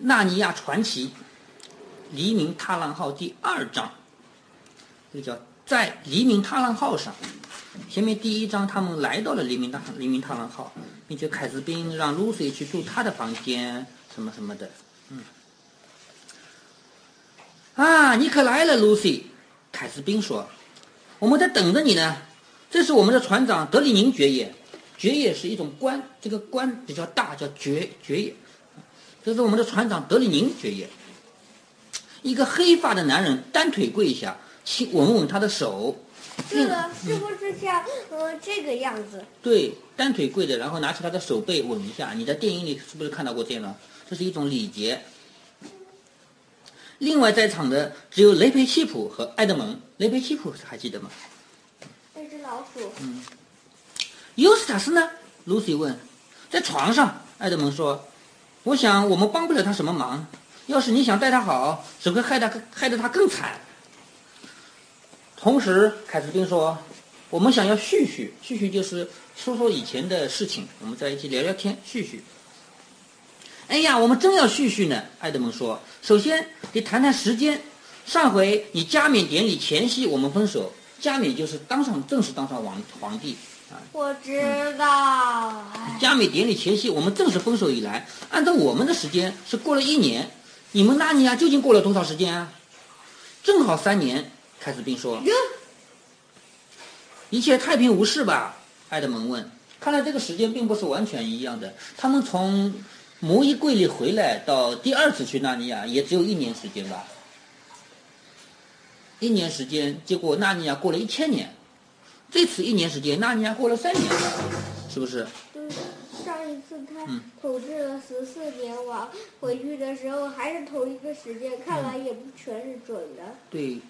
纳尼亚传奇》黎明踏浪号第二章，这个叫在黎明踏浪号上。前面第一章他们来到了黎明大黎明踏浪号，并且凯斯宾让露西去住他的房间，什么什么的。嗯。啊，你可来了，露西！凯斯宾说：“我们在等着你呢。这是我们的船长德里宁爵爷，爵爷是一种官，这个官比较大，叫爵爵爷。这是我们的船长德里宁爵爷，一个黑发的男人，单腿跪下，亲吻吻他的手。这个是不是像呃这个样子？对，单腿跪着，然后拿起他的手背吻一下。你在电影里是不是看到过这样的？这是一种礼节。”另外在场的只有雷佩西普和埃德蒙。雷佩西普还记得吗？那只老鼠。嗯。尤斯塔斯呢？Lucy 问。在床上，埃德蒙说：“我想我们帮不了他什么忙。要是你想待他好，只会害他害得他更惨。”同时，凯斯宾说：“我们想要叙叙，叙叙就是说说以前的事情，我们在一起聊聊天，叙叙。”哎呀，我们真要叙叙呢。埃德蒙说：“首先得谈谈时间。上回你加冕典礼前夕，我们分手。加冕就是当上正式当上皇皇帝啊。我知道。加冕典礼前夕，我们正式分手以来，按照我们的时间是过了一年。你们纳尼亚究竟过了多少时间啊？正好三年。”凯斯宾说：“一切太平无事吧？”埃德蒙问。看来这个时间并不是完全一样的。他们从。摩衣柜里回来到第二次去纳尼亚也只有一年时间吧，一年时间，结果纳尼亚过了一千年，这次一年时间纳尼亚过了三年了，是不是？就是，上一次他统治了十四年，王回去的时候还是同一个时间，看来也不全是准的。对，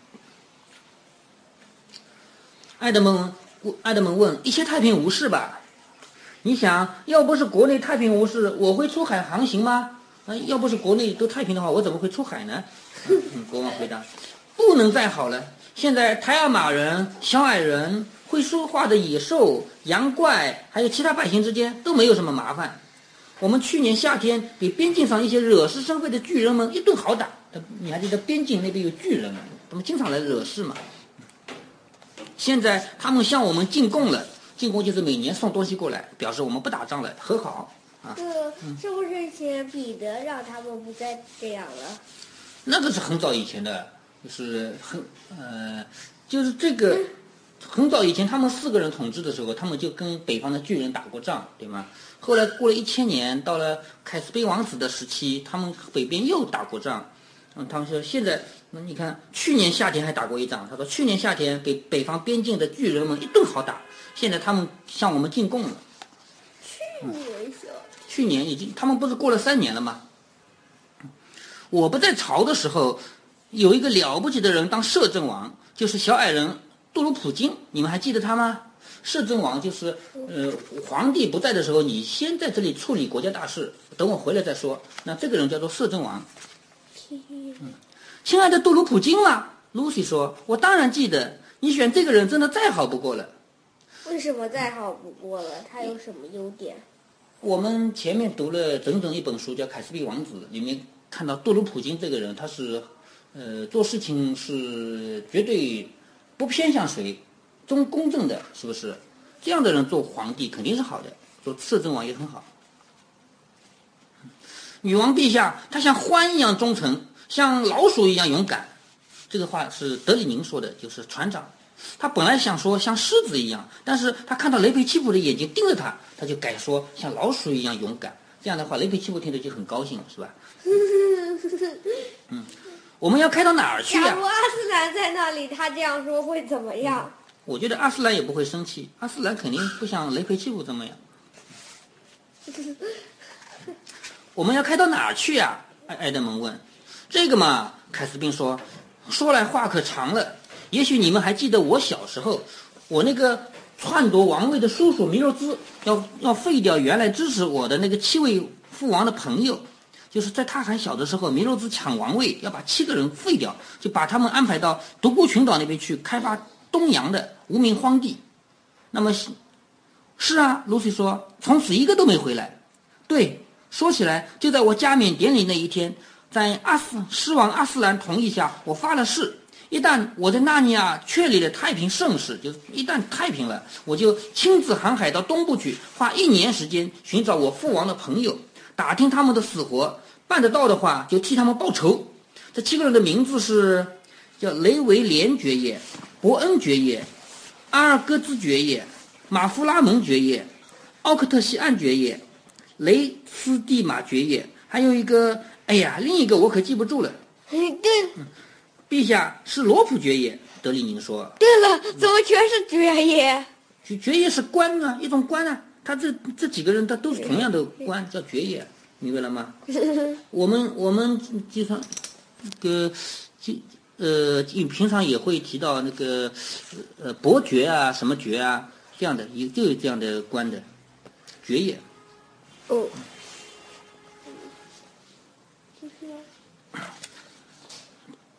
爱德蒙，爱德蒙问，一切太平无事吧？你想要不是国内太平无事，我会出海航行吗？啊，要不是国内都太平的话，我怎么会出海呢？国王回答：“不能再好了。现在台尔马人、小矮人、会说话的野兽、羊怪，还有其他百姓之间都没有什么麻烦。我们去年夏天给边境上一些惹是生非的巨人们一顿好打。你还记得边境那边有巨人吗？他们经常来惹事嘛。现在他们向我们进贡了。”进贡就是每年送东西过来，表示我们不打仗了，和好啊。这是不是写彼得让他们不再这样了？那个是很早以前的，就是很呃，就是这个很早以前，他们四个人统治的时候，他们就跟北方的巨人打过仗，对吗？后来过了一千年，到了凯斯宾王子的时期，他们北边又打过仗。嗯，他们说现在，那你看去年夏天还打过一仗。他说去年夏天给北方边境的巨人们一顿好打。现在他们向我们进贡了。去年去年已经，他们不是过了三年了吗？我不在朝的时候，有一个了不起的人当摄政王，就是小矮人杜鲁普金，你们还记得他吗？摄政王就是呃，皇帝不在的时候，你先在这里处理国家大事，等我回来再说。那这个人叫做摄政王。亲爱的杜鲁普金啊，Lucy 说，我当然记得，你选这个人真的再好不过了。为什么再好不过了？他有什么优点？我们前面读了整整一本书，叫《凯斯比王子》，里面看到杜鲁普金这个人，他是，呃，做事情是绝对不偏向谁，中公正的，是不是？这样的人做皇帝肯定是好的，做摄政王也很好。女王陛下，她像獾一样忠诚，像老鼠一样勇敢。这个话是德里宁说的，就是船长。他本来想说像狮子一样，但是他看到雷佩奇普的眼睛盯着他，他就改说像老鼠一样勇敢。这样的话，雷佩奇普听着就很高兴，是吧？嗯，我们要开到哪儿去呀？假如阿斯兰在那里，他这样说会怎么样？我觉得阿斯兰也不会生气，阿斯兰肯定不像雷佩奇普这么样。我们要开到哪儿去呀？埃埃德蒙问。这个嘛，凯斯宾说，说来话可长了。也许你们还记得我小时候，我那个篡夺王位的叔叔米洛兹要要废掉原来支持我的那个七位父王的朋友，就是在他还小的时候，弥洛兹抢王位要把七个人废掉，就把他们安排到独孤群岛那边去开发东洋的无名荒地。那么，是啊，露西说，从此一个都没回来。对，说起来，就在我加冕典礼那一天，在阿斯狮王阿斯兰同意下，我发了誓，一旦我在纳尼亚确立了太平盛世，就一旦太平了，我就亲自航海到东部去，花一年时间寻找我父王的朋友，打听他们的死活，办得到的话就替他们报仇。这七个人的名字是叫雷维连爵爷、伯恩爵爷、阿尔戈兹爵爷、马夫拉蒙爵爷、奥克特西安爵爷。雷斯蒂马爵爷，还有一个，哎呀，另一个我可记不住了。对，陛下是罗普爵爷。德里宁说。对了，怎么全是爵爷？爵爵爷是官啊，一种官啊。他这这几个人，他都是同样的官，叫爵爷，明白了吗？我们我们经常，个，就呃，平常也会提到那个，呃，伯爵啊，什么爵啊，这样的，也就有这样的官的，爵爷。哦，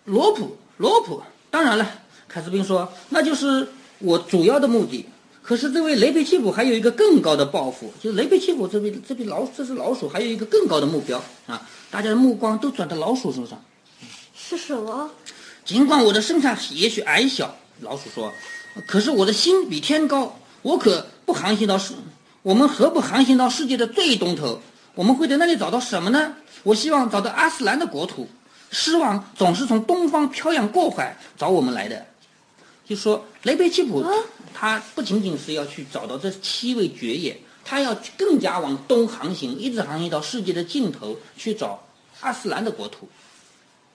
罗普，罗普，当然了，凯斯宾说，那就是我主要的目的。可是这位雷贝奇普还有一个更高的抱负，就是雷贝奇普这位这位老这只老鼠还有一个更高的目标啊！大家的目光都转到老鼠身上。是什么？尽管我的身材也许矮小，老鼠说，可是我的心比天高，我可不航行到世。我们何不航行到世界的最东头？我们会在那里找到什么呢？我希望找到阿斯兰的国土。狮王总是从东方漂洋过海找我们来的。就说雷贝奇普，他不仅仅是要去找到这七位爵爷，他要更加往东航行，一直航行到世界的尽头去找阿斯兰的国土。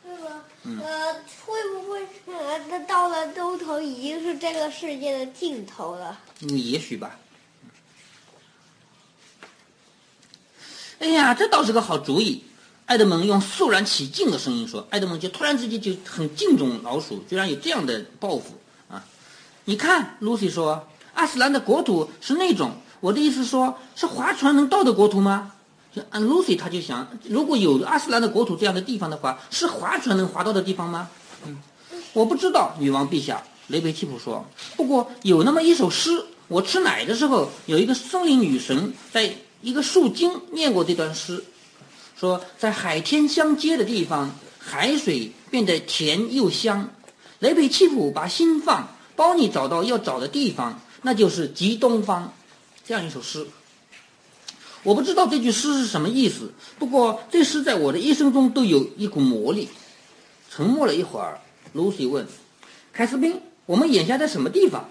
对吧？呃，会不会呃，他到了东头已经是这个世界的尽头了？嗯，也许吧。哎呀，这倒是个好主意！爱德蒙用肃然起敬的声音说：“爱德蒙就突然之间就很敬重老鼠，居然有这样的抱负啊！你看，Lucy 说，阿斯兰的国土是那种，我的意思说，是划船能到的国土吗？就按 Lucy，他就想，如果有阿斯兰的国土这样的地方的话，是划船能划到的地方吗？嗯，我不知道，女王陛下。雷贝奇普说，不过有那么一首诗，我吃奶的时候，有一个森林女神在。”一个树精念过这段诗，说在海天相接的地方，海水变得甜又香。雷贝奇普把心放，帮你找到要找的地方，那就是极东方。这样一首诗，我不知道这句诗是什么意思。不过这诗在我的一生中都有一股魔力。沉默了一会儿，Lucy 问：“凯斯宾，我们眼下在什么地方？”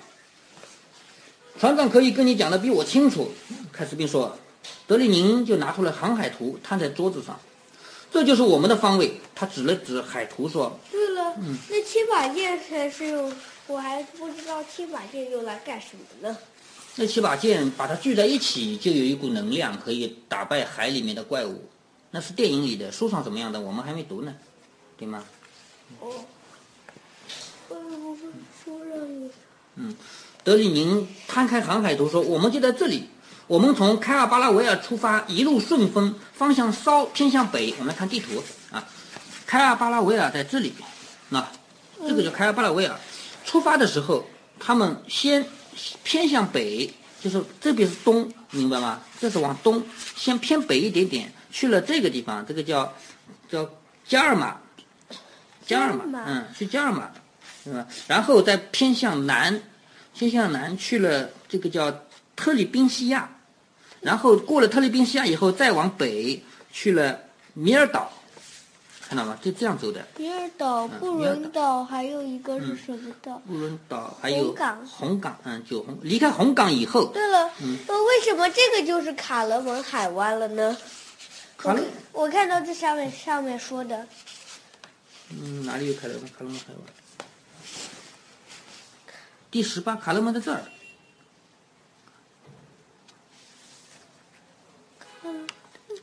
船长可以跟你讲的比我清楚。凯斯宾说。德里宁就拿出了航海图，摊在桌子上，这就是我们的方位。他指了指海图说：“对了，那七把剑才是用，我还不知道七把剑用来干什么呢？那七把剑把它聚在一起，就有一股能量，可以打败海里面的怪物。那是电影里的，书上怎么样的，我们还没读呢，对吗？哦，会不会书上嗯，德里宁摊开航海图说：“我们就在这里。”我们从开尔巴拉维尔出发，一路顺风，方向稍偏向北。我们来看地图啊，开尔巴拉维尔在这里，那这个叫开尔巴拉维尔。出发的时候，他们先偏向北，就是这边是东，明白吗？这是往东，先偏北一点点，去了这个地方，这个叫叫加尔马，加尔马，嗯，去加尔马，是吧？然后再偏向南，偏向南去了这个叫。特里宾西亚，然后过了特里宾西亚以后，再往北去了米尔岛，看到吗？就这样走的。比尔岛、布伦岛，还有一个是什么岛？布伦岛还有红港。红港，嗯，九红。离开红港以后。对了，那为什么这个就是卡勒蒙海湾了呢？卡勒，我看到这上面上面说的。嗯，哪里有卡勒蒙？卡勒蒙海湾。第十八，卡勒蒙在这儿。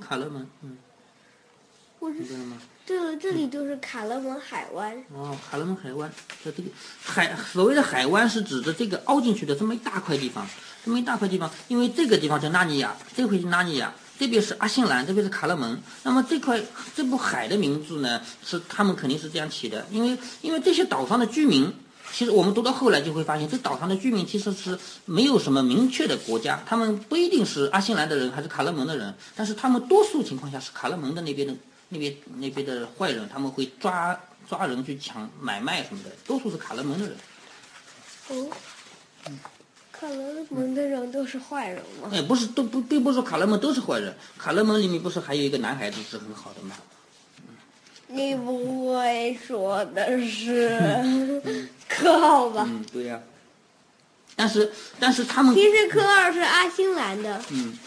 卡勒门，嗯，明白了吗？对了，这里就是卡勒门海湾。哦，卡勒门海湾，在这个海，所谓的海湾是指的这个凹进去的这么一大块地方，这么一大块地方，因为这个地方叫纳尼亚，这块是纳尼亚，这边是阿信兰，这边是卡勒门。那么这块这部海的名字呢，是他们肯定是这样起的，因为因为这些岛上的居民其实我们读到后来就会发现，这岛上的居民其实是没有什么明确的国家，他们不一定是阿信兰的人还是卡勒蒙的人，但是他们多数情况下是卡勒蒙的那边的那边那边的坏人，他们会抓抓人去抢买卖什么的，多数是卡勒门的人。哦，卡勒门的人都是坏人吗？哎，不是，都不并不是说卡勒门都是坏人，卡勒门里面不是还有一个男孩子是很好的吗？你不会说的是 科奥吧？嗯，对呀、但是但是他们其实科二是阿星兰的，嗯，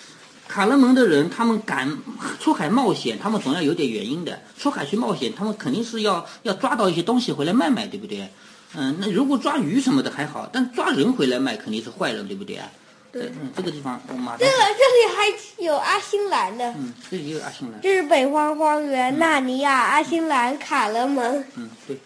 卡勒蒙的人，他们敢出海冒险，他们总要有点原因的。出海去冒险，他们肯定是要要抓到一些东西回来卖卖，对不对？嗯，那如果抓鱼什么的还好，但抓人回来卖肯定是坏人，对不对啊？对嗯，这个地方我马上这，个这里还有阿星兰的，嗯，这里也有阿星兰，这是北方荒原、纳尼亚、阿星兰、卡勒蒙。嗯，对。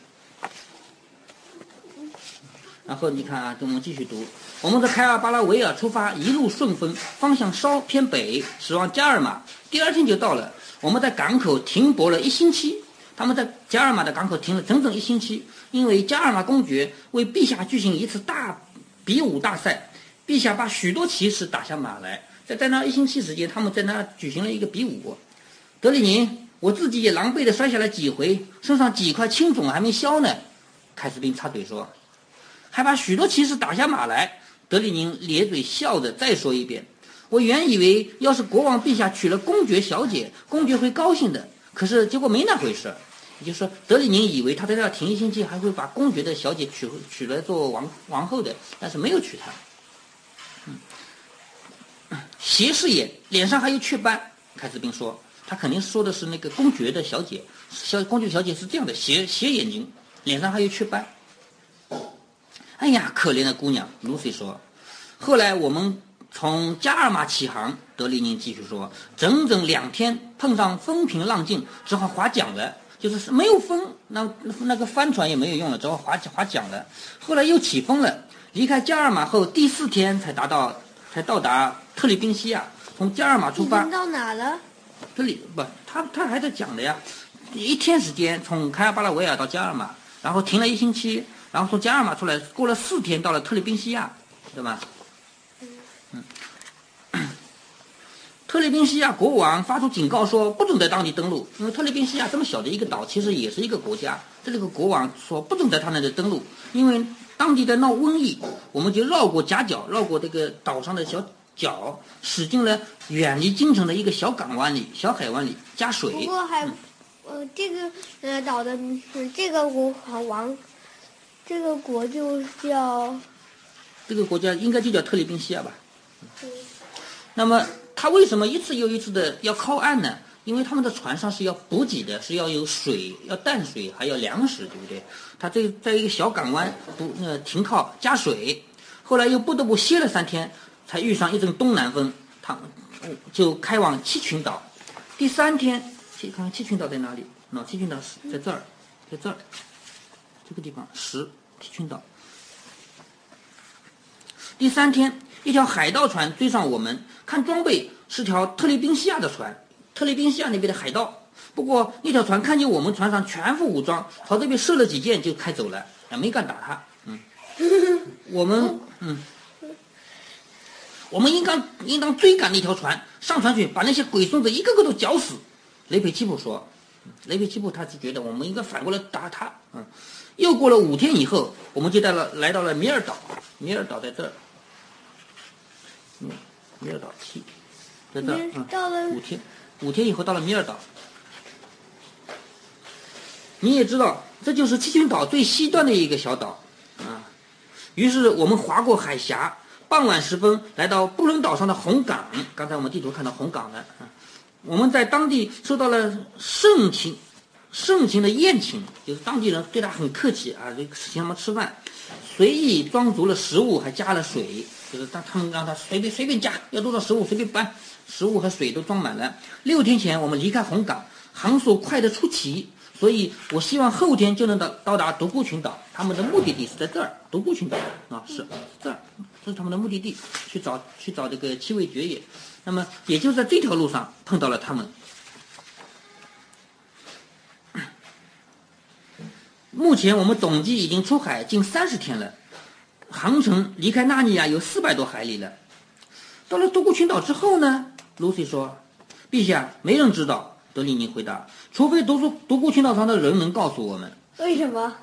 然后你看啊，跟我们继续读。我们在凯尔巴拉维尔出发，一路顺风，方向稍偏北，驶往加尔马。第二天就到了。我们在港口停泊了一星期。他们在加尔马的港口停了整整一星期，因为加尔马公爵为陛下举行一次大比武大赛，陛下把许多骑士打下马来。在在那一星期时间，他们在那举行了一个比武。德里宁，我自己也狼狈地摔下来几回，身上几块青肿还没消呢。凯斯宾插嘴说：“还把许多骑士打下马来。”德里宁咧嘴笑着再说一遍：“我原以为要是国王陛下娶了公爵小姐，公爵会高兴的，可是结果没那回事。也就是说，德里宁以为他在这停一星期，还会把公爵的小姐娶娶来做王王后的，但是没有娶她。嗯，斜视眼，脸上还有雀斑。凯斯宾说，他肯定说的是那个公爵的小姐，小公爵小姐是这样的，斜斜眼睛，脸上还有雀斑。哎呀，可怜的姑娘，Lucy 说。后来我们从加尔马起航，德里宁继续说，整整两天，碰上风平浪静，只好划桨了。就是没有风，那那个帆船也没有用了，只好划划桨了。后来又起风了，离开加尔马后，第四天才达到，才到达特立宾西亚。从加尔马出发，到哪了？这里不，他他还在讲的呀。一天时间从开尔巴拉维尔到加尔马，然后停了一星期，然后从加尔马出来，过了四天到了特立宾西亚，对吧？嗯。特立宾西亚国王发出警告说，不准在当地登陆，因为特立宾西亚这么小的一个岛，其实也是一个国家。这里个国王说不准在他那里登陆，因为当地在闹瘟疫，我们就绕过夹角，绕过这个岛上的小角，驶进了远离京城的一个小港湾里、小海湾里，加不水。过还，呃，这个呃岛的呃这个国王，这个国就叫这个国家应该就叫特里宾西亚吧？嗯那么他为什么一次又一次的要靠岸呢？因为他们的船上是要补给的，是要有水，要淡水，还要粮食，对不对？他这在一个小港湾不呃停靠加水，后来又不得不歇了三天，才遇上一阵东南风，他就开往七群岛。第三天，七看看七群岛在哪里？喏、七群岛是在这儿，在这儿，这个地方十七群岛。第三天，一条海盗船追上我们，看装备是条特立宾西亚的船，特立宾西亚那边的海盗。不过那条船看见我们船上全副武装，朝这边射了几箭就开走了，也没敢打他。嗯，我们嗯，我们应当应当追赶那条船，上船去把那些鬼孙子一个个都绞死。雷佩奇普说，雷佩奇普他是觉得我们应该反过来打他。嗯，又过了五天以后，我们就到了来到了米尔岛，米尔岛在这儿。嗯，米尔岛七，在这儿，五天，五天以后到了米尔岛。你也知道，这就是七群岛最西端的一个小岛，啊。于是我们划过海峡，傍晚时分来到布伦岛上的红港。刚才我们地图看到红港了，啊。我们在当地受到了盛情盛情的宴请，就是当地人对他很客气啊，就请他们吃饭，随意装足了食物，还加了水，就是当他们让他随便随便加，要多少食物随便搬，食物和水都装满了。六天前我们离开红港，航速快得出奇，所以我希望后天就能到到达独孤群岛，他们的目的地是在这儿，独孤群岛啊，是这儿，这是他们的目的地，去找去找这个七位爵爷。那么也就在这条路上碰到了他们。目前我们总计已经出海近三十天了，航程离开纳尼亚有四百多海里了。到了独孤群岛之后呢？Lucy 说：“陛下，没人知道。”德里尼回答：“除非独孤独孤群岛上的人能告诉我们。”为什么？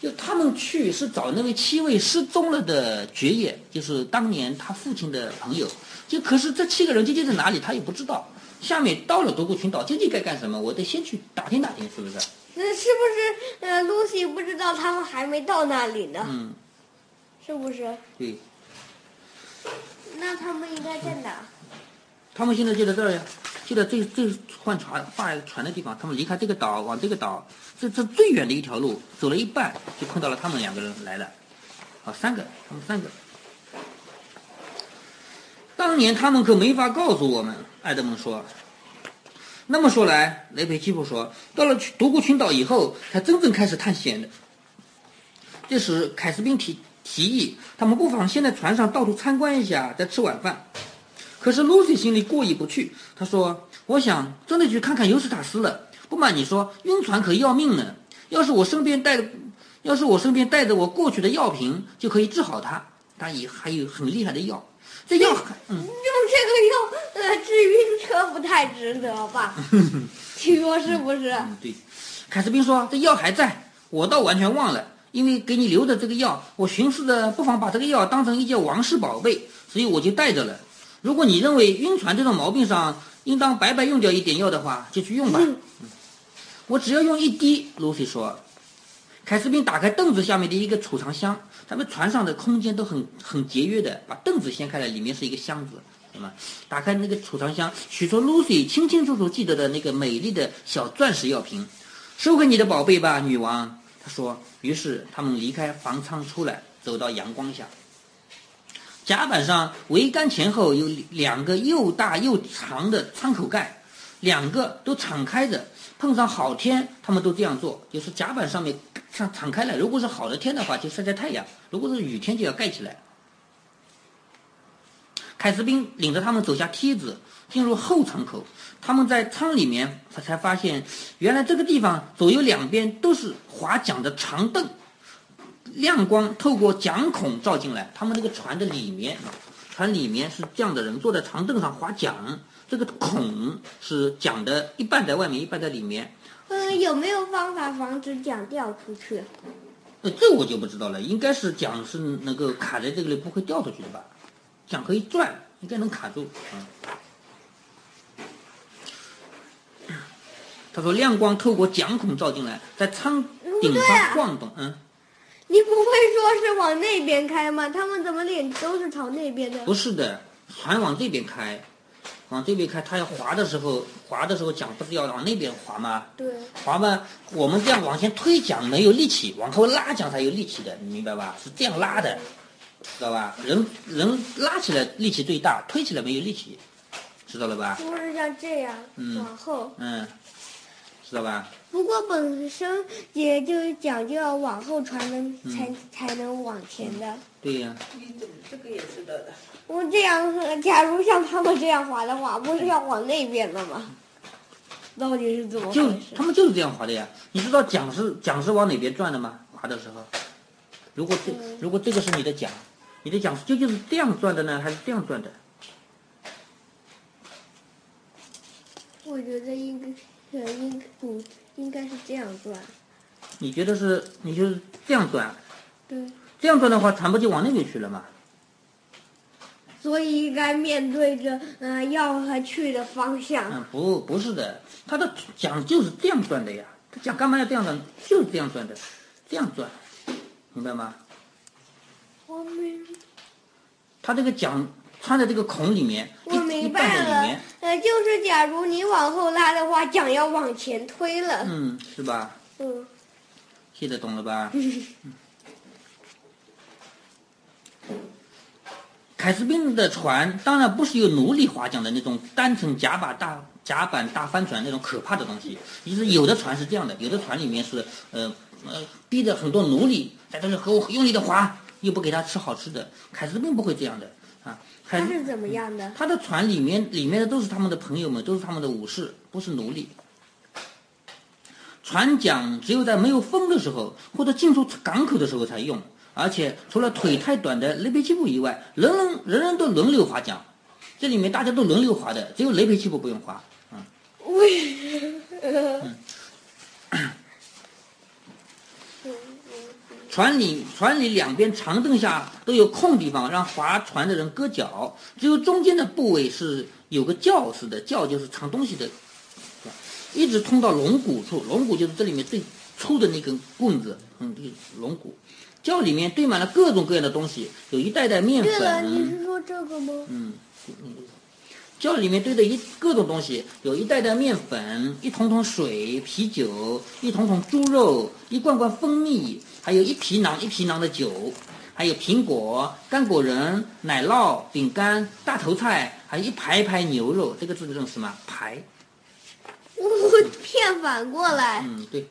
就他们去是找那位七位失踪了的爵爷，就是当年他父亲的朋友。就可是这七个人究竟在哪里，他也不知道。下面到了独孤群岛，究竟该干什么？我得先去打听打听，是不是？那是不是呃，Lucy 不知道他们还没到那里呢？嗯，是不是？对。那他们应该在哪？他们现在就在这儿呀。就在最最换船换船的地方，他们离开这个岛，往这个岛，这这最远的一条路，走了一半，就碰到了他们两个人来了，好三个，他们三个。当年他们可没法告诉我们，艾德蒙说。那么说来，雷培基布说，到了独孤群岛以后，才真正开始探险的。这时，凯斯宾提提议，他们不妨先在船上到处参观一下，再吃晚饭。可是露西心里过意不去，她说：“我想真的去看看尤斯塔斯了。不瞒你说，晕船可要命呢。要是我身边带，要是我身边带着我过去的药瓶，就可以治好他。他也还有很厉害的药。这药，嗯，用这个药呃治晕车不太值得吧？听说是不是？嗯，对。凯斯宾说这药还在，我倒完全忘了，因为给你留的这个药，我寻思着不妨把这个药当成一件王室宝贝，所以我就带着了。”如果你认为晕船这种毛病上应当白白用掉一点药的话，就去用吧。我只要用一滴。Lucy 说。凯斯宾打开凳子下面的一个储藏箱，他们船上的空间都很很节约的，把凳子掀开来，里面是一个箱子，对吗？打开那个储藏箱，取出 Lucy 清清楚楚记得的那个美丽的小钻石药瓶，收回你的宝贝吧，女王。他说。于是他们离开房舱出来，走到阳光下。甲板上桅杆前后有两个又大又长的舱口盖，两个都敞开着。碰上好天，他们都这样做，就是甲板上面像敞开了。如果是好的天的话，就晒晒太阳；如果是雨天，就要盖起来。凯斯宾领着他们走下梯子，进入后舱口。他们在舱里面，他才发现，原来这个地方左右两边都是划桨的长凳。亮光透过桨孔照进来，他们那个船的里面，船里面是这样的人坐在长凳上划桨，这个孔是桨的一半在外面，一半在里面。嗯，有没有方法防止桨掉出去？呃，这我就不知道了，应该是桨是能够卡在这个里，不会掉出去的吧？桨可以转，应该能卡住。嗯。他说亮光透过桨孔照进来，在舱顶上晃动，嗯。你不会说是往那边开吗？他们怎么脸都是朝那边的？不是的，船往这边开，往这边开，它要划的时候，划的时候桨不是要往那边划吗？对。划嘛，我们这样往前推桨没有力气，往后拉桨才有力气的，你明白吧？是这样拉的，知道吧？人人拉起来力气最大，推起来没有力气，知道了吧？不是像这样，往后。嗯。知道吧？不过本身也就讲究要往后传能才才能往前的。对呀。这个也是的。我这样，假如像他们这样滑的话，不是要往那边的吗？到底是怎么回事？就他们就是这样滑的呀。你知道桨是桨是往哪边转的吗？滑的时候，如果这如果这个是你的桨，你的桨究竟是这样转的呢，还是这样转的？我觉得应该。应不应该是这样转？你觉得是？你就是这样转？对。这样转的话，船不就往那边去了吗？所以应该面对着嗯要和去的方向。嗯，不，不是的，它的桨就是这样转的呀。它桨干嘛要这样转？就是这样转的，这样转，明白吗？我明。它这个桨。穿在这个孔里面，我明白了。呃，就是假如你往后拉的话，桨要往前推了。嗯，是吧？嗯。现在懂了吧？凯斯宾的船当然不是由奴隶划桨的那种单层甲板大甲板大帆船那种可怕的东西。其实有的船是这样的，有的船里面是呃呃逼着很多奴隶在这里和我用力的划，又不给他吃好吃的。凯斯宾不会这样的。他是怎么样的？他的船里面里面的都是他们的朋友们，都是他们的武士，不是奴隶。船桨只有在没有风的时候或者进出港口的时候才用，而且除了腿太短的雷皮奇布以外，人人人人都轮流划桨。这里面大家都轮流划的，只有雷皮奇布不用划。嗯，为船里船里两边长凳下都有空地方，让划船的人搁脚，只有中间的部位是有个轿似的，轿就是藏东西的，一直通到龙骨处。龙骨就是这里面最粗的那根棍子，嗯，这个龙骨。窖里面堆满了各种各样的东西，有一袋袋面对了，你，是说这个吗？嗯，窖里面堆的一各种东西，有一袋袋面粉，一桶桶水、啤酒，一桶桶猪肉，一罐罐蜂蜜，还有一皮囊一皮囊的酒，还有苹果、干果仁、奶酪、饼干、大头菜，还有一排排牛肉。这个字认识吗？排。我骗反过来，嗯，对。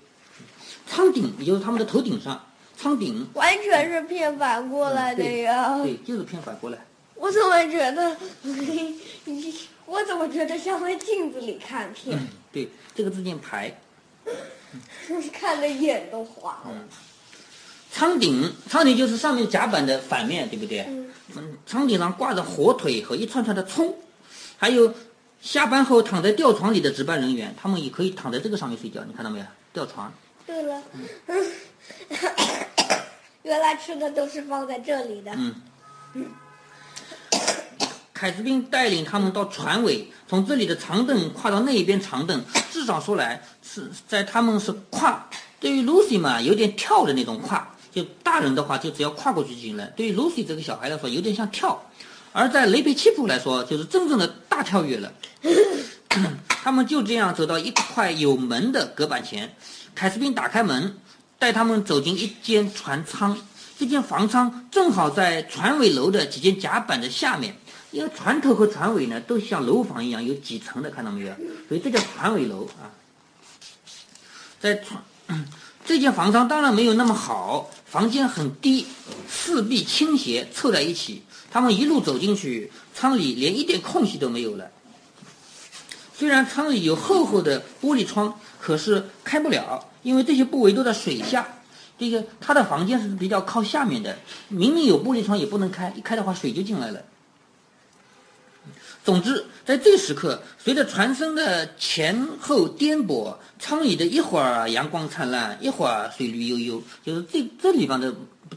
仓顶，也就是他们的头顶上，仓顶。完全是骗反过来的呀！对，就是骗反过来。我怎么觉得，我怎么觉得像在镜子里看片，嗯，对，这个字念排。看的眼都花了。舱顶，舱顶就是上面甲板的反面，对不对？嗯嗯，舱顶上挂着火腿和一串串的葱，还有下班后躺在吊床里的值班人员，他们也可以躺在这个上面睡觉，你看到没有？吊床。对了，原来吃的都是放在这里的。嗯。凯斯宾带领他们到船尾，从这里的长凳跨到那一边长凳，至少说来是在他们是跨。对于 Lucy 嘛，有点跳的那种跨，大人的话就只要跨过去就行了。对于 Lucy 这个小孩来说，有点像跳，而在雷贝奇普来说，就是真正的大跳跃了。他们就这样走到一块有门的隔板前，凯斯宾打开门，带他们走进一间船舱。这间房舱正好在船尾楼的几间甲板的下面，因为船头和船尾呢都像楼房一样有几层的，看到没有？所以这叫船尾楼啊。在船这间房舱当然没有那么好，房间很低，四壁倾斜凑在一起。他们一路走进去，舱里连一点空隙都没有了。虽然舱里有厚厚的玻璃窗，可是开不了，因为这些部位都在水下。这个他的房间是比较靠下面的，明明有玻璃窗也不能开，一开的话水就进来了。总之，在这时刻，随着船身的前后颠簸，舱里的一会儿阳光灿烂，一会儿水绿悠悠，就是这这地方的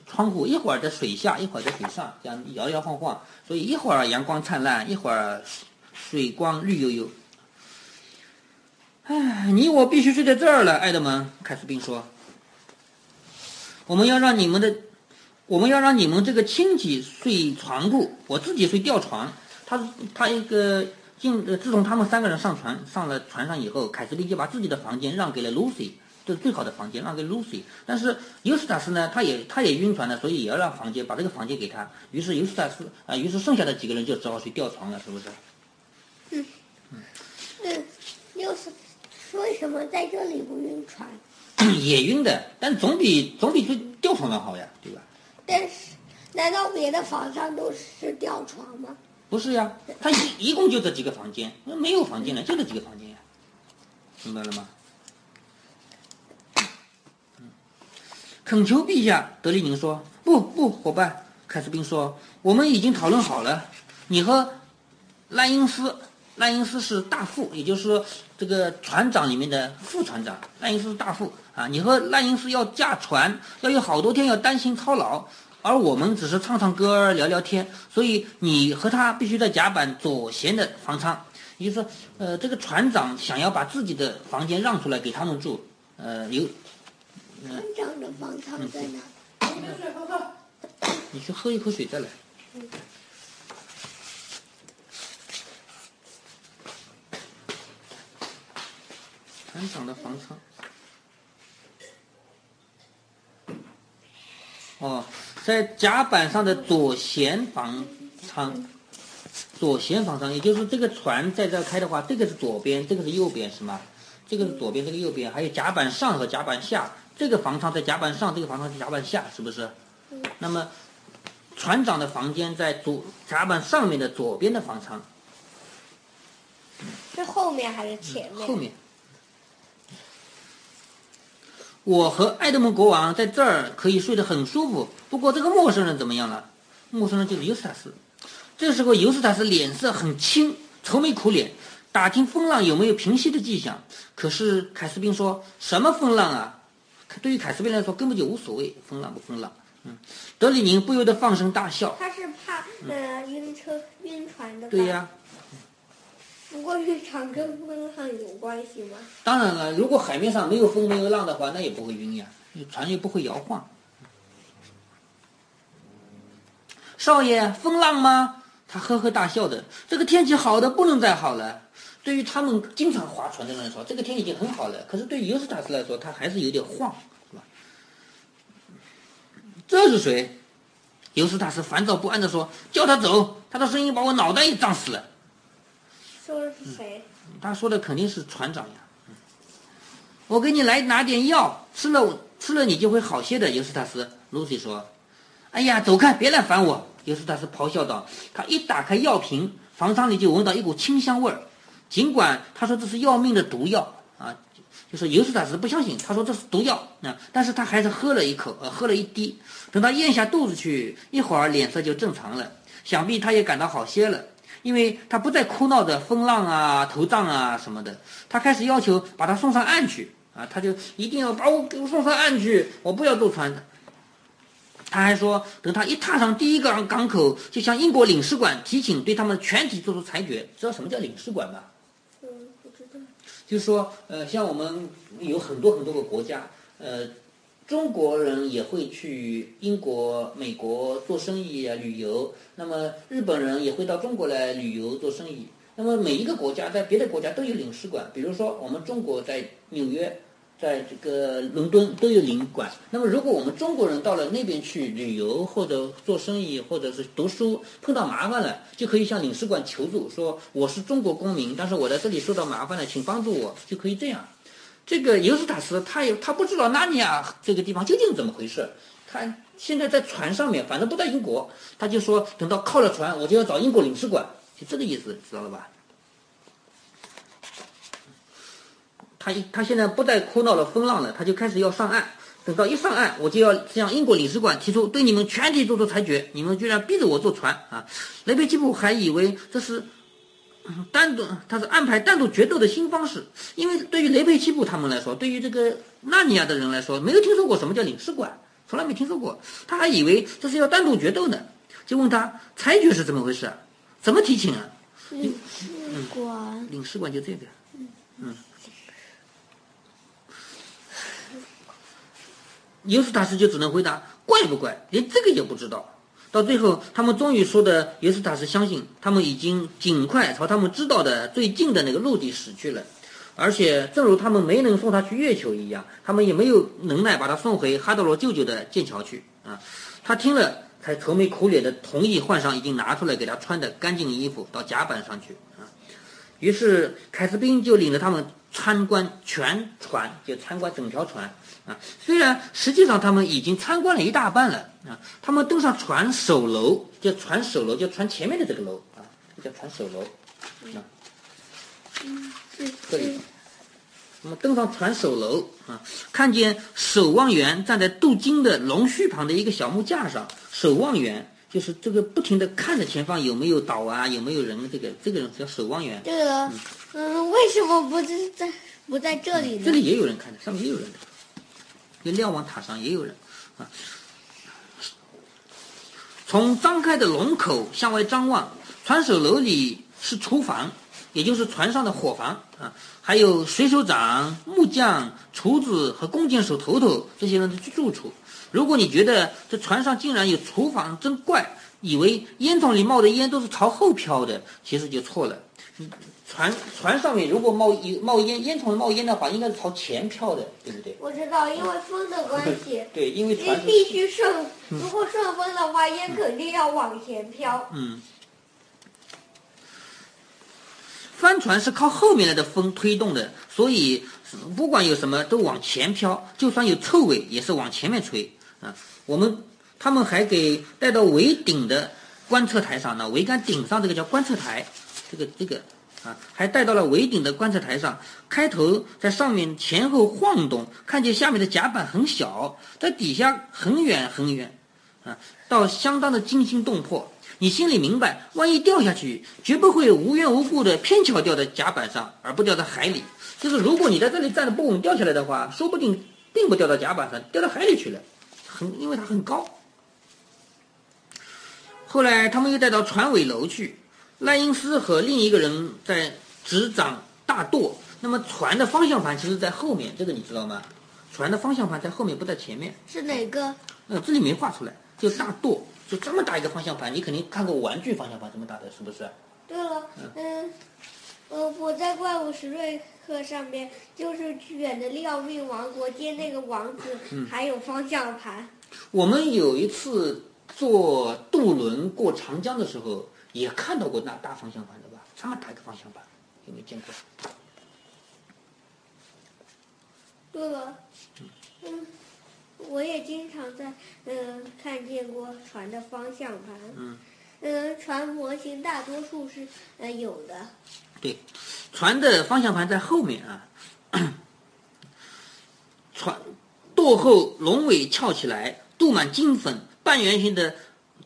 窗户一会儿在水下，一会儿在水上，这样摇摇晃晃，所以一会儿阳光灿烂，一会儿水光绿油油。唉，你我必须睡在这儿了，爱德蒙。凯斯宾说：“我们要让你们的，我们要让你们这个亲戚睡床铺，我自己睡吊床。”他他一个进，呃，自从他们三个人上船上了船上以后，凯瑟琳就把自己的房间让给了 Lucy，这是最好的房间让给 Lucy。但是尤斯塔斯呢，他也他也晕船了，所以也要让房间把这个房间给他。于是尤斯塔斯啊、于是剩下的几个人就只好去吊床了，是不是？嗯，嗯又是为什么在这里不晕船？也晕的，但总比总比去吊床的好呀，对吧？但是，难道别的房上都是吊床吗？不是呀，他一一共就这几个房间，没有房间了，就这几个房间呀，明白了吗？嗯，恳求陛下，德利宁说：“不不，伙伴。”凯斯宾说：“我们已经讨论好了，你和赖因斯，赖因斯是大副，也就是说这个船长里面的副船长，赖因斯是大副啊。你和赖因斯要驾船，要有好多天要担心操劳。”而我们只是唱唱歌、聊聊天，所以你和他必须在甲板左舷的房舱。也就是说，呃，这个船长想要把自己的房间让出来给他们住，呃，有，船长的房舱在哪？你去喝一口水再来。船长的房舱。哦，在甲板上的左舷房舱，左舷房舱，也就是这个船在这开的话，这个是左边，这个是右边，是吗？这个是左边，这个右边，还有甲板上和甲板下，这个房舱在甲板上，这个房舱在甲板下，是不是？那么，船长的房间在左甲板上面的左边的房舱，是后面还是前面？后面。我和埃德蒙国王在这儿可以睡得很舒服。不过这个陌生人怎么样了？陌生人就是尤斯塔斯。这时候尤斯塔斯脸色很青，愁眉苦脸，打听风浪有没有平息的迹象。可是凯斯宾说什么风浪啊？对于凯斯宾来说根本就无所谓，风浪不风浪。嗯，德里宁不由得放声大笑。他是怕呃晕车晕船的。对呀。不过晕船跟风浪有关系吗？当然了，如果海面上没有风没有浪的话，那也不会晕呀，船也不会摇晃。少爷，风浪吗？他呵呵大笑的。这个天气好的不能再好了。对于他们经常划船的人来说，这个天已经很好了。可是对于尤斯塔斯来说，他还是有点晃，是吧？这是谁？尤斯塔斯烦躁不安地说：“叫他走！他的声音把我脑袋也胀死了。”谁？他说的肯定是船长呀。我给你来拿点药，吃了吃了你就会好些的。尤斯塔斯，露西说：“哎呀，走开，别来烦我。”尤斯塔斯咆哮道。他一打开药瓶，房舱里就闻到一股清香味儿。尽管他说这是要命的毒药啊，就是尤斯塔斯不相信，他说这是毒药啊，但是他还是喝了一口，呃，喝了一滴。等他咽下肚子去，一会儿脸色就正常了，想必他也感到好些了。因为他不再哭闹着风浪啊、头胀啊什么的，他开始要求把他送上岸去啊，他就一定要把我给我送上岸去，我不要坐船。他还说，等他一踏上第一个港口，就向英国领事馆提请对他们全体做出裁决。知道什么叫领事馆吗？嗯，不知道。就是说，呃，像我们有很多很多个国家，呃。中国人也会去英国、美国做生意啊、旅游。那么日本人也会到中国来旅游做生意。那么每一个国家在别的国家都有领事馆，比如说我们中国在纽约，在这个伦敦都有领馆。那么如果我们中国人到了那边去旅游或者做生意或者是读书碰到麻烦了，就可以向领事馆求助，说我是中国公民，但是我在这里受到麻烦了，请帮助我，就可以这样。这个尤斯塔斯，他也他不知道纳尼亚这个地方究竟怎么回事。他现在在船上面，反正不在英国，他就说等到靠了船，我就要找英国领事馆，就这个意思，知道了吧？他一他现在不再哭闹了风浪了，他就开始要上岸。等到一上岸，我就要向英国领事馆提出对你们全体做出裁决。你们居然逼着我坐船啊！雷贝基普还以为这是。单独，他是安排单独决斗的新方式，因为对于雷佩奇布他们来说，对于这个纳尼亚的人来说，没有听说过什么叫领事馆，从来没听说过，他还以为这是要单独决斗呢，就问他裁决是怎么回事，怎么提请啊？领事馆，领事馆就这个，嗯，尤斯塔斯就只能回答怪不怪，连这个也不知道。到最后，他们终于说的尤斯塔斯相信，他们已经尽快朝他们知道的最近的那个陆地驶去了，而且正如他们没能送他去月球一样，他们也没有能耐把他送回哈德罗舅舅的剑桥去啊。他听了，才愁眉苦脸的同意换上已经拿出来给他穿的干净衣服到甲板上去啊。于是凯斯宾就领着他们参观全船，就参观整条船。啊，虽然实际上他们已经参观了一大半了啊，他们登上船首楼，就船首楼，就船前面的这个楼啊，叫船首楼，啊，可以。那么登上船首楼啊，看见守望员站在镀金的龙须旁的一个小木架上，守望员就是这个不停的看着前方有没有岛啊，有没有人，这个这个人叫守望员。这个，嗯，为什么不是在不在这里呢？这里也有人看的，上面也有人的。那瞭望塔上也有人，啊，从张开的龙口向外张望，船首楼里是厨房，也就是船上的伙房啊，还有水手长、木匠、厨子和弓箭手头头这些人的住处。如果你觉得这船上竟然有厨房真怪，以为烟囱里冒的烟都是朝后飘的，其实就错了。船船上面如果冒有冒烟烟囱冒烟的话，应该是朝前飘的，对不对？我知道，因为风的关系。对，因为船必须顺，如果顺风的话，烟肯定要往前飘。嗯。帆船是靠后面来的风推动的，所以不管有什么都往前飘，就算有臭味也是往前面吹啊。我们他们还给带到桅顶的观测台上呢，桅杆顶上这个叫观测台，这个这个。啊，还带到了桅顶的观测台上。开头在上面前后晃动，看见下面的甲板很小，在底下很远很远，啊，到相当的惊心动魄。你心里明白，万一掉下去，绝不会无缘无故的偏巧掉在甲板上，而不掉在海里。就是如果你在这里站着不稳掉下来的话，说不定并不掉到甲板上，掉到海里去了，很因为它很高。后来他们又带到船尾楼去，赖因斯和另一个人在执掌大舵。那么船的方向盘其实在后面，这个你知道吗？船的方向盘在后面，不在前面。是哪个？呃，这里没画出来，就大舵，就这么大一个方向盘。你肯定看过玩具方向盘这么大的，是不是？对了，嗯，呃，我在怪物史瑞克上面就是选的《要命王国》接那个王子，还有方向盘。我们有一次坐渡轮过长江的时候，也看到过那大方向盘的吧？这么大一个方向盘，有没有见过？对了，嗯，我也经常在嗯看见过船的方向盘。嗯，嗯，船模型大多数是呃有的。对，船的方向盘在后面啊。船舵后龙尾翘起来，镀满金粉，半圆形的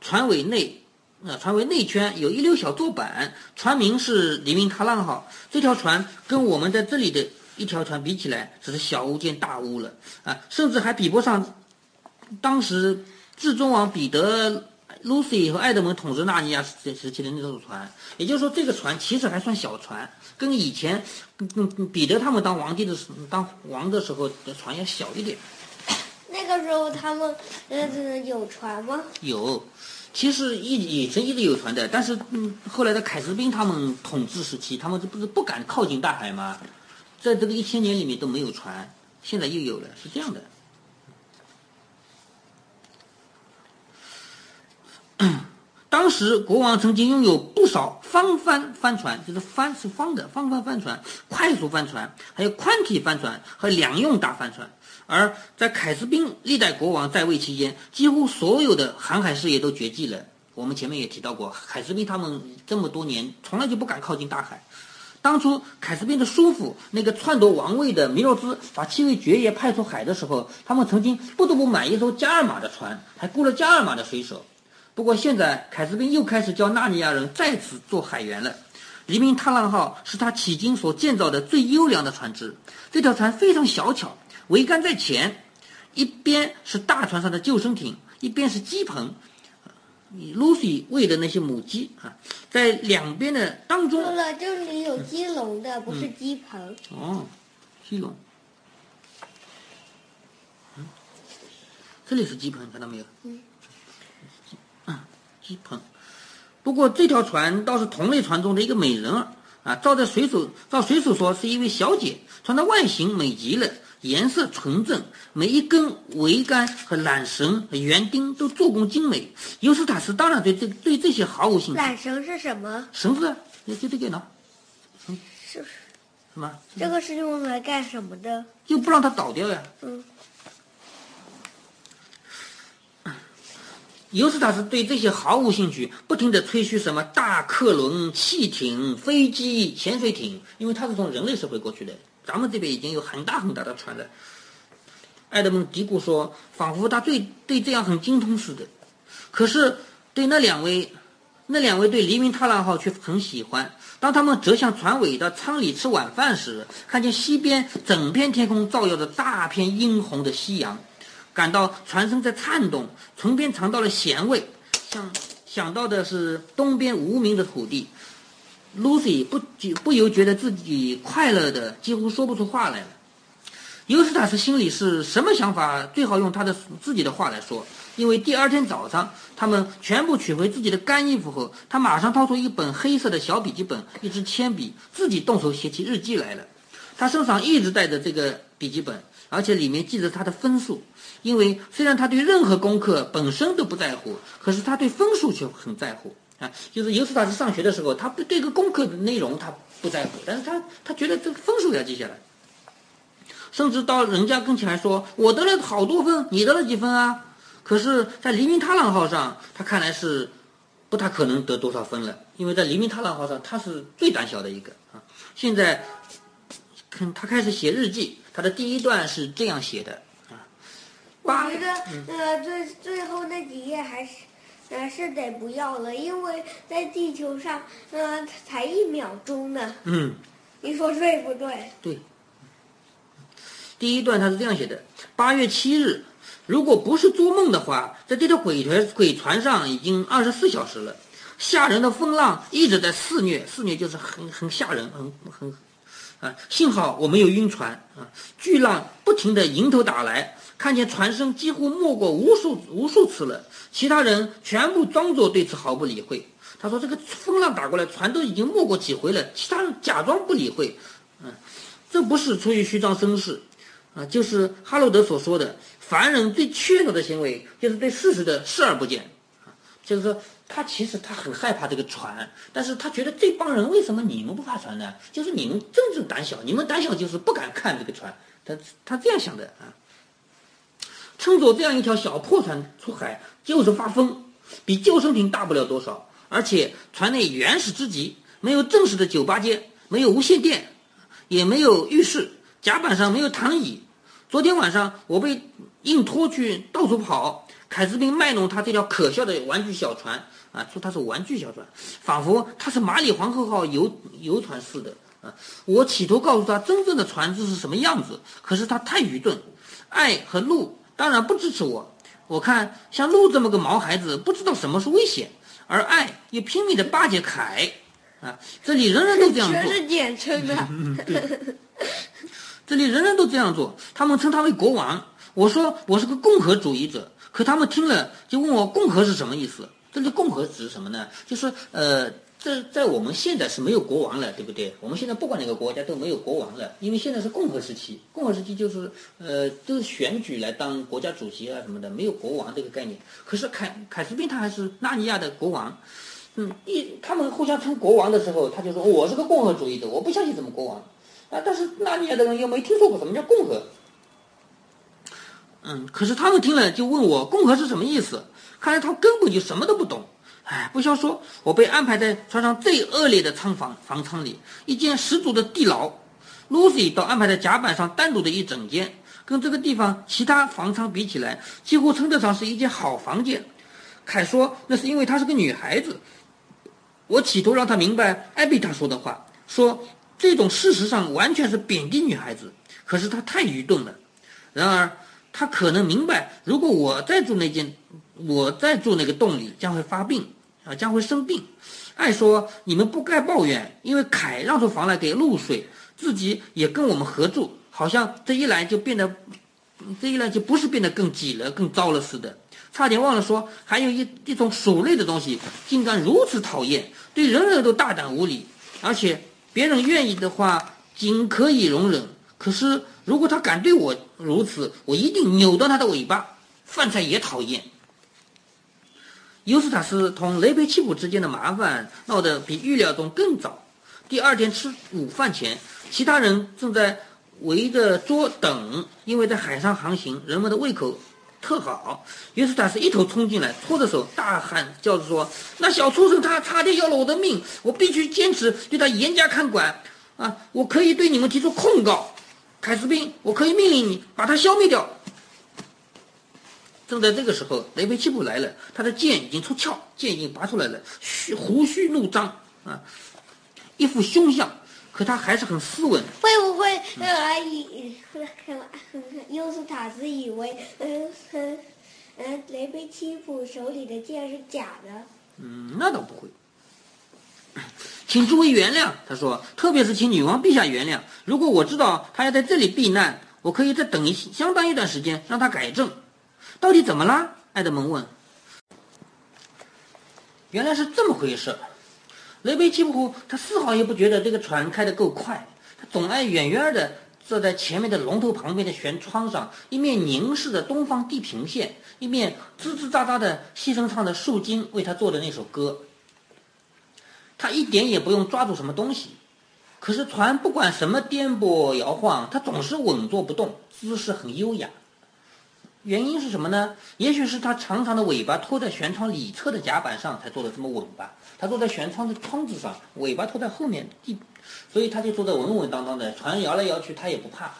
船尾内，呃，船尾内圈有一溜小坐板，船名是黎明踏浪号。这条船跟我们在这里的。一条船比起来，只是小巫见大巫了啊！甚至还比不上当时至尊王彼得、Lucy 和爱德蒙统治纳尼亚时时期的那艘船。也就是说，这个船其实还算小船，跟以前跟彼得他们当皇帝的时当王的时候的船要小一点。那个时候他们呃有船吗？有，其实一以前一直有船的，但是嗯，后来的凯斯宾他们统治时期，他们这不是不敢靠近大海吗？在这个一千年里面都没有船，现在又有了，是这样的。当时国王曾经拥有不少方帆帆船，就是帆是方的方帆帆船、快速帆船，还有宽体帆船和两用大帆船。而在凯斯宾历代国王在位期间，几乎所有的航海事业都绝迹了。我们前面也提到过，凯斯宾他们这么多年从来就不敢靠近大海。当初凯斯宾的叔父那个篡夺王位的弥诺兹把七位爵爷派出海的时候，他们曾经不得不买一艘加尔玛的船，还雇了加尔玛的水手。不过现在凯斯宾又开始教纳尼亚人再次做海员了。黎明踏浪号是他迄今所建造的最优良的船只。这条船非常小巧，桅杆在前，一边是大船上的救生艇，一边是鸡棚。Lucy 喂的那些母鸡啊，在两边的当中。这里有鸡笼的，不是鸡棚。哦，鸡笼。嗯，这里是鸡棚，看到没有？嗯。不过这条船倒是同类船中的一个美人儿啊，照在水手，照水手说是一位小姐，船的外形美极了。颜色纯正，每一根桅杆和缆绳和园钉都做工精美。尤斯塔斯当然对这对这些毫无兴趣。缆绳是什么？绳子，就这个呢。是什么？这个是用来干什么的？就不让它倒掉呀。嗯。尤斯塔斯对这些毫无兴趣，不停的吹嘘什么大客轮、汽艇、飞机、潜水艇，因为他是从人类社会过去的。咱们这边已经有很大很大的船了。爱德蒙嘀咕说：“仿佛他对对这样很精通似的。”可是对那两位，那两位对黎明踏浪号却很喜欢。当他们折向船尾到舱里吃晚饭时，看见西边整片天空照耀着大片殷红的夕阳，感到船身在颤动，唇边尝到了咸味，想想到的是东边无名的土地。Lucy 不不由觉得自己快乐的几乎说不出话来了。尤斯塔斯心里是什么想法？最好用他的自己的话来说。因为第二天早上，他们全部取回自己的干衣服后，他马上掏出一本黑色的小笔记本，一支铅笔，自己动手写起日记来了。他身上一直带着这个笔记本，而且里面记着他的分数。因为虽然他对任何功课本身都不在乎，可是他对分数却很在乎。啊，就是尤斯塔斯上学的时候，他不对个功课的内容他不在乎，但是他他觉得这个分数要记下来，甚至到人家跟前来说，我得了好多分，你得了几分啊？可是，在黎明踏浪号上，他看来是不太可能得多少分了，因为在黎明踏浪号上他是最胆小的一个啊。现在，他开始写日记，他的第一段是这样写的。我觉得呃最最后那几页还是还是得不要了，因为在地球上呃才一秒钟呢。嗯，你说对不对？对。第一段他是这样写的：八月七日，如果不是做梦的话，在这条鬼船鬼船上已经二十四小时了。吓人的风浪一直在肆虐，肆虐就是很很吓人，很很啊！幸好我没有晕船啊！巨浪不停地迎头打来，看见船身几乎没过无数无数次了。其他人全部装作对此毫不理会。他说：“这个风浪打过来，船都已经没过几回了。”其他人假装不理会。嗯，这不是出于虚张声势。啊，就是哈罗德所说的，凡人最缺少的行为，就是对事实的视而不见。啊，就是说，他其实他很害怕这个船，但是他觉得这帮人为什么你们不怕船呢？就是你们真正胆小，你们胆小就是不敢看这个船。他他这样想的啊。乘坐这样一条小破船出海，就是发疯，比救生艇大不了多少。而且船内原始之极，没有正式的酒吧间，没有无线电，也没有浴室，甲板上没有躺椅。昨天晚上我被硬拖去到处跑，凯斯宾卖弄他这条可笑的玩具小船啊，说他是玩具小船，仿佛他是马里皇后号游游船似的啊。我企图告诉他真正的船只是什么样子，可是他太愚钝。爱和路当然不支持我。我看像路这么个毛孩子，不知道什么是危险，而爱又拼命的巴结凯啊。这里人人都这样做，全是简称 的。这里人人都这样做，他们称他为国王。我说我是个共和主义者，可他们听了就问我共和是什么意思？这里共和指什么呢？就是呃，在在我们现在是没有国王了，对不对？我们现在不管哪个国家都没有国王了，因为现在是共和时期。共和时期就是呃，都是选举来当国家主席啊什么的，没有国王这个概念。可是凯凯斯宾他还是纳尼亚的国王，嗯，一他们互相称国王的时候，他就说我是个共和主义者，我不相信什么国王。啊！但是纳尼亚的人又没听说过什么叫共和。嗯，可是他们听了就问我共和是什么意思？看来他根本就什么都不懂。哎，不消说，我被安排在船上最恶劣的舱房房舱里，一间十足的地牢。露西倒安排在甲板上单独的一整间，跟这个地方其他房舱比起来，几乎称得上是一间好房间。凯说那是因为她是个女孩子。我企图让她明白艾比塔说的话，说。这种事实上完全是贬低女孩子，可是她太愚钝了。然而，她可能明白，如果我再住那间，我在住那个洞里，将会发病，啊，将会生病。爱说你们不该抱怨，因为凯让出房来给露水，自己也跟我们合住，好像这一来就变得，这一来就不是变得更挤了、更糟了似的。差点忘了说，还有一一种鼠类的东西，竟敢如此讨厌，对人人都大胆无礼，而且。别人愿意的话，仅可以容忍；可是如果他敢对我如此，我一定扭断他的尾巴。饭菜也讨厌。尤斯塔斯同雷贝奇普之间的麻烦闹得比预料中更早。第二天吃午饭前，其他人正在围着桌等，因为在海上航行，人们的胃口特好。尤斯塔斯一头冲进来，搓着手大喊叫着说：“那小畜生，他差点要了我的命！我必须坚持对他严加看管。啊，我可以对你们提出控告，凯斯宾，我可以命令你把他消灭掉。”正在这个时候，雷贝奇普来了，他的剑已经出鞘，剑已经拔出来了，须胡须怒张啊，一副凶相。可他还是很斯文。会不会呃以尤斯塔斯以为嗯嗯嗯雷贝奇普手里的剑是假的？嗯，那倒不会。请诸位原谅，他说，特别是请女王陛下原谅。如果我知道他要在这里避难，我可以再等一相当一段时间，让他改正。到底怎么了？爱德蒙问。原来是这么回事。雷贝奇普他丝毫也不觉得这个船开得够快，他总爱远远的坐在前面的龙头旁边的舷窗上，一面凝视着东方地平线，一面吱吱喳喳的细声唱着树精为他做的那首歌。他一点也不用抓住什么东西，可是船不管什么颠簸摇晃，他总是稳坐不动，姿势很优雅。原因是什么呢？也许是他长长的尾巴拖在舷窗里侧的甲板上，才坐得这么稳吧。他坐在舷窗的窗子上，尾巴拖在后面地，所以他就坐得稳稳当当的。船摇来摇去，他也不怕。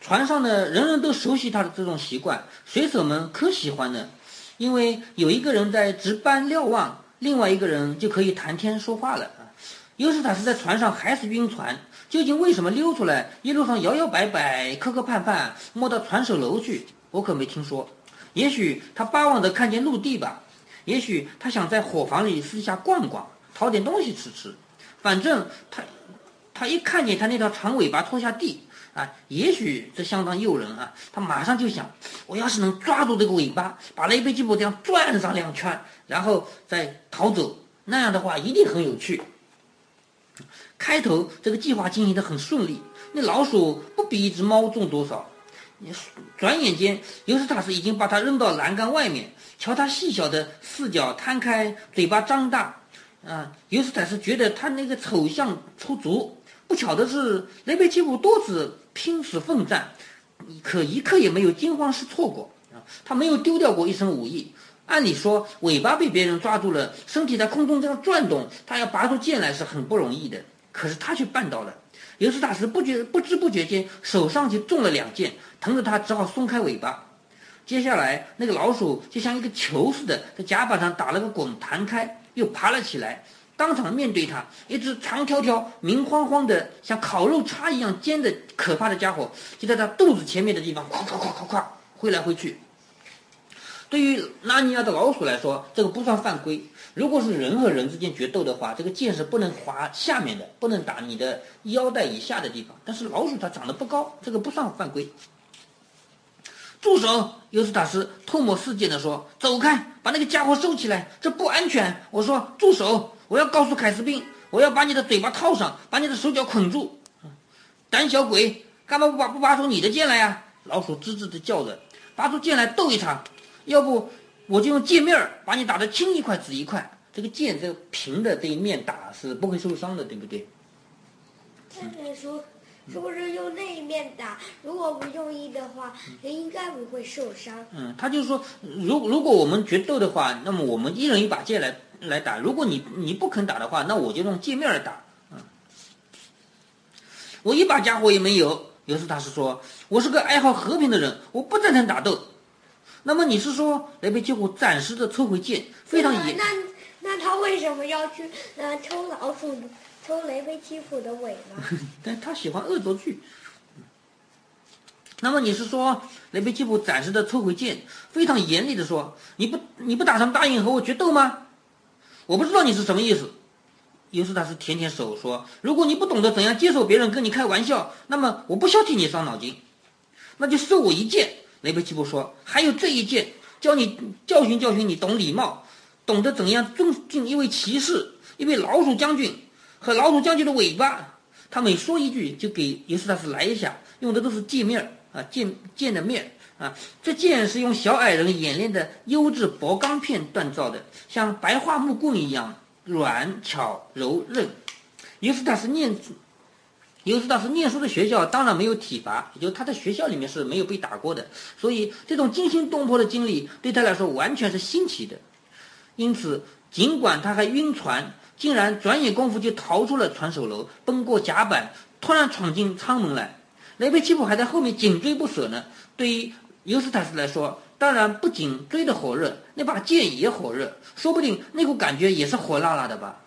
船上的，人人都熟悉他的这种习惯，水手们可喜欢呢，因为有一个人在值班瞭望，另外一个人就可以谈天说话了啊。尤斯塔斯在船上还是晕船。究竟为什么溜出来？一路上摇摇摆摆、磕磕绊绊，摸到船首楼去？我可没听说。也许他巴望着看见陆地吧，也许他想在伙房里私下逛逛，讨点东西吃吃。反正他，他一看见他那条长尾巴拖下地啊，也许这相当诱人啊。他马上就想：我要是能抓住这个尾巴，把雷贝基布这样转上两圈，然后再逃走，那样的话一定很有趣。开头这个计划进行的很顺利，那老鼠不比一只猫重多少。转眼间，尤斯塔斯已经把它扔到栏杆外面。瞧它细小的四脚摊开，嘴巴张大，啊，尤斯塔斯觉得他那个丑相出足。不巧的是，雷贝基普多次拼死奋战，可一刻也没有惊慌失措过。啊，他没有丢掉过一身武艺。按理说，尾巴被别人抓住了，身体在空中这样转动，他要拔出剑来是很不容易的。可是他却办到了，尤斯塔斯不觉不知不觉间手上就中了两箭，疼得他只好松开尾巴。接下来，那个老鼠就像一个球似的，在甲板上打了个滚，弹开，又爬了起来，当场面对他，一只长条条、明晃晃的、像烤肉叉一样尖的可怕的家伙，就在他肚子前面的地方，咵咵咵咵咵挥来挥去。对于拉尼亚的老鼠来说，这个不算犯规。如果是人和人之间决斗的话，这个剑是不能划下面的，不能打你的腰带以下的地方。但是老鼠它长得不高，这个不算犯规。住手！尤斯塔斯唾沫四溅地说：“走开，把那个家伙收起来，这不安全。”我说：“住手！我要告诉凯斯宾，我要把你的嘴巴套上，把你的手脚捆住。”胆小鬼，干嘛不拔不拔出你的剑来呀？老鼠吱吱地叫着，拔出剑来斗一场，要不？我就用剑面儿把你打得青一块紫一块。这个剑，这个平的这一面打是不会受伤的，对不对？太太说，是不是用那一面打？如果不用力的话，人应该不会受伤。嗯，他就说，如如果我们决斗的话，那么我们一人一把剑来来打。如果你你不肯打的话，那我就用剑面儿打。嗯，我一把家伙也没有。尤斯塔是说，我是个爱好和平的人，我不赞成打斗。那么你是说雷贝基普暂时的抽回剑，非常严？那那他为什么要去 呃抽老鼠，抽雷贝基普的尾巴？但他喜欢恶作剧。那么你是说雷贝基普暂时的抽回剑，非常严厉的说，你不你不打算答应和我决斗吗？我不知道你是什么意思。尤斯塔斯舔舔手说，如果你不懂得怎样接受别人跟你开玩笑，那么我不需要替你伤脑筋，那就受我一剑。雷贝奇布说：“还有这一件，教你教训教训你，懂礼貌，懂得怎样尊敬一位骑士，一位老鼠将军和老鼠将军的尾巴。”他每说一句，就给尤斯塔斯来一下，用的都是剑面啊，剑剑的面啊。这剑是用小矮人演练的优质薄钢片锻造的，像白桦木棍一样软巧柔韧。尤斯塔斯念。尤斯塔斯念书的学校当然没有体罚，也就他在学校里面是没有被打过的，所以这种惊心动魄的经历对他来说完全是新奇的。因此，尽管他还晕船，竟然转眼功夫就逃出了船首楼，奔过甲板，突然闯进舱门来。雷贝奇普还在后面紧追不舍呢。对于尤斯塔斯来说，当然不仅追得火热，那把剑也火热，说不定那股感觉也是火辣辣的吧。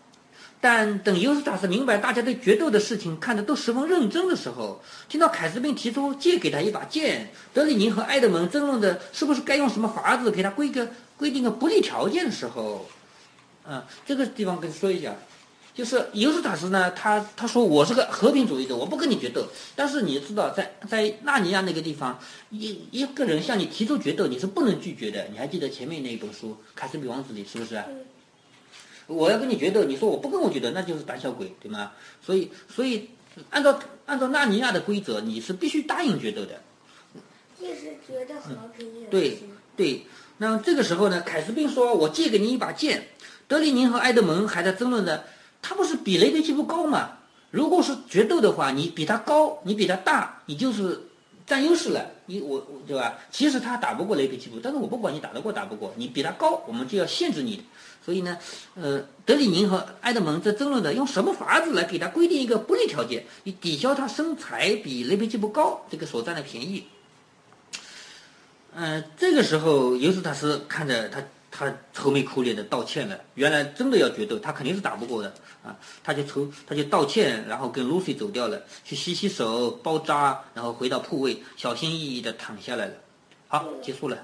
但等尤斯塔斯明白大家对决斗的事情看得都十分认真的时候，听到凯斯宾提出借给他一把剑，德里宁和埃德蒙争论的是不是该用什么法子给他规个规定个不利条件的时候，啊，这个地方跟你说一下，就是尤斯塔斯呢，他他说我是个和平主义者，我不跟你决斗。但是你知道，在在纳尼亚那个地方，一一个人向你提出决斗，你是不能拒绝的。你还记得前面那一本书《凯斯比王子》里是不是？我要跟你决斗，你说我不跟我决斗，那就是胆小鬼，对吗？所以，所以按照按照纳尼亚的规则，你是必须答应决斗的。也是觉得和平对对，那这个时候呢，凯斯宾说：“我借给你一把剑。”德里宁和埃德蒙还在争论呢，他不是比雷贝基布高吗？如果是决斗的话，你比他高，你比他大，你就是占优势了，你我我对吧？其实他打不过雷皮奇布，但是我不管你打得过打不过，你比他高，我们就要限制你。所以呢，呃，德里宁和埃德蒙在争论的用什么法子来给他规定一个不利条件，以抵消他身材比雷皮奇普高这个所占的便宜。嗯，这个时候尤斯塔斯看着他，他愁眉苦脸的道歉了。原来真的要决斗，他肯定是打不过的啊！他就愁，他就道歉，然后跟露西走掉了，去洗洗手、包扎，然后回到铺位，小心翼翼的躺下来了。好，结束了，